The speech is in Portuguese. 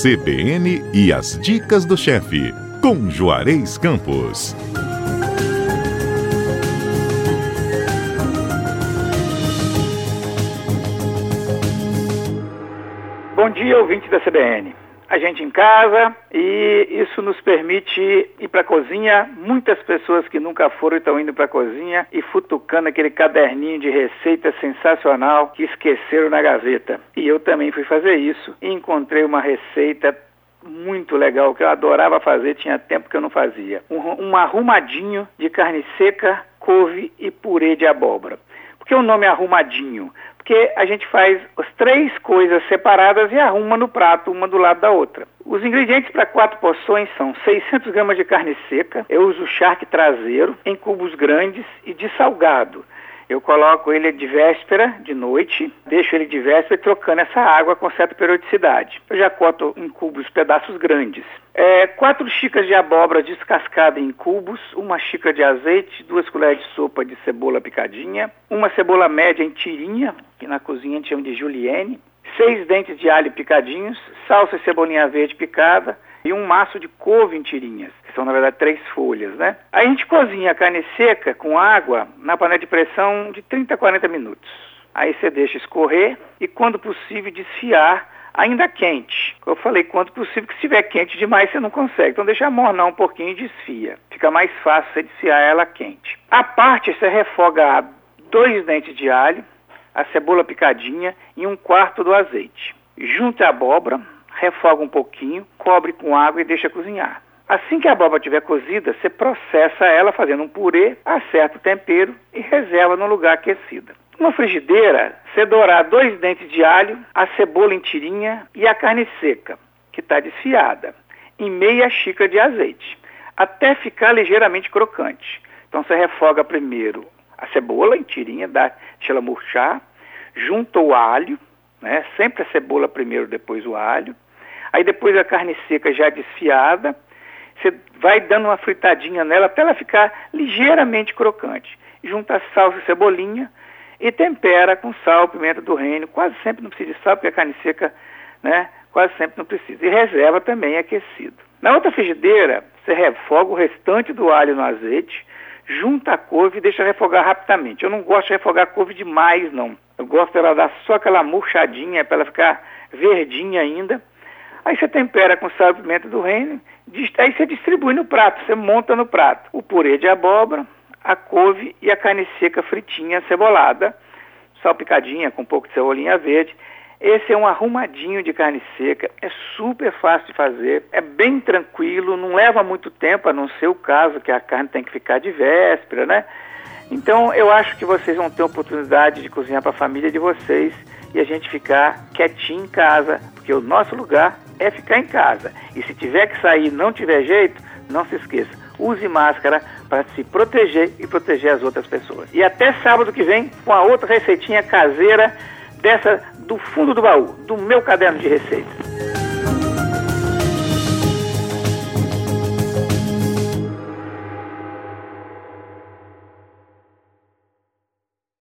CBN e as dicas do chefe, com Juarez Campos. Bom dia, ouvinte da CBN a gente em casa e isso nos permite ir para a cozinha. Muitas pessoas que nunca foram estão indo para a cozinha e futucando aquele caderninho de receita sensacional que esqueceram na gaveta. E eu também fui fazer isso e encontrei uma receita muito legal que eu adorava fazer, tinha tempo que eu não fazia. Um, um arrumadinho de carne seca, couve e purê de abóbora. Que o nome é arrumadinho? porque a gente faz as três coisas separadas e arruma no prato, uma do lado da outra. Os ingredientes para quatro porções são 600 gramas de carne seca, eu uso charque traseiro em cubos grandes e de salgado. Eu coloco ele de véspera, de noite, deixo ele de véspera trocando essa água com certa periodicidade. Eu já corto em cubos pedaços grandes. É, quatro xícaras de abóbora descascada em cubos, uma xícara de azeite, duas colheres de sopa de cebola picadinha, uma cebola média em tirinha, que na cozinha a gente chama de julienne, seis dentes de alho picadinhos, salsa e cebolinha verde picada, e um maço de couve em tirinhas, que são na verdade três folhas, né? A gente cozinha a carne seca com água na panela de pressão de 30 a 40 minutos. Aí você deixa escorrer e quando possível desfiar ainda quente. Eu falei quando possível que se estiver quente demais você não consegue. Então deixa mornar um pouquinho e desfia. Fica mais fácil você desfiar ela quente. A parte você refoga dois dentes de alho, a cebola picadinha e um quarto do azeite. Junta a abóbora, refoga um pouquinho, cobre com água e deixa cozinhar. Assim que a abóbora estiver cozida, você processa ela fazendo um purê, acerta o tempero e reserva no lugar aquecido. Numa frigideira, você dourar dois dentes de alho, a cebola em tirinha e a carne seca, que está desfiada, em meia xícara de azeite, até ficar ligeiramente crocante. Então você refoga primeiro a cebola em tirinha, dá, deixa ela murchar, junta o alho, né? sempre a cebola primeiro, depois o alho, Aí depois a carne seca já desfiada, você vai dando uma fritadinha nela até ela ficar ligeiramente crocante. Junta salsa e cebolinha e tempera com sal, pimenta do reino. Quase sempre não precisa de sal, porque a carne seca, né, quase sempre não precisa. E reserva também aquecido. Na outra frigideira, você refoga o restante do alho no azeite, junta a couve e deixa refogar rapidamente. Eu não gosto de refogar a couve demais, não. Eu gosto dela dar só aquela murchadinha para ela ficar verdinha ainda Aí você tempera com sal e pimenta do reino, aí você distribui no prato, você monta no prato o purê de abóbora, a couve e a carne seca fritinha, cebolada, salpicadinha com um pouco de cebolinha verde. Esse é um arrumadinho de carne seca, é super fácil de fazer, é bem tranquilo, não leva muito tempo, a não ser o caso que a carne tem que ficar de véspera, né? Então eu acho que vocês vão ter a oportunidade de cozinhar para a família de vocês e a gente ficar quietinho em casa, porque o nosso lugar é ficar em casa. E se tiver que sair não tiver jeito, não se esqueça, use máscara para se proteger e proteger as outras pessoas. E até sábado que vem com a outra receitinha caseira dessa do fundo do baú, do meu caderno de receitas.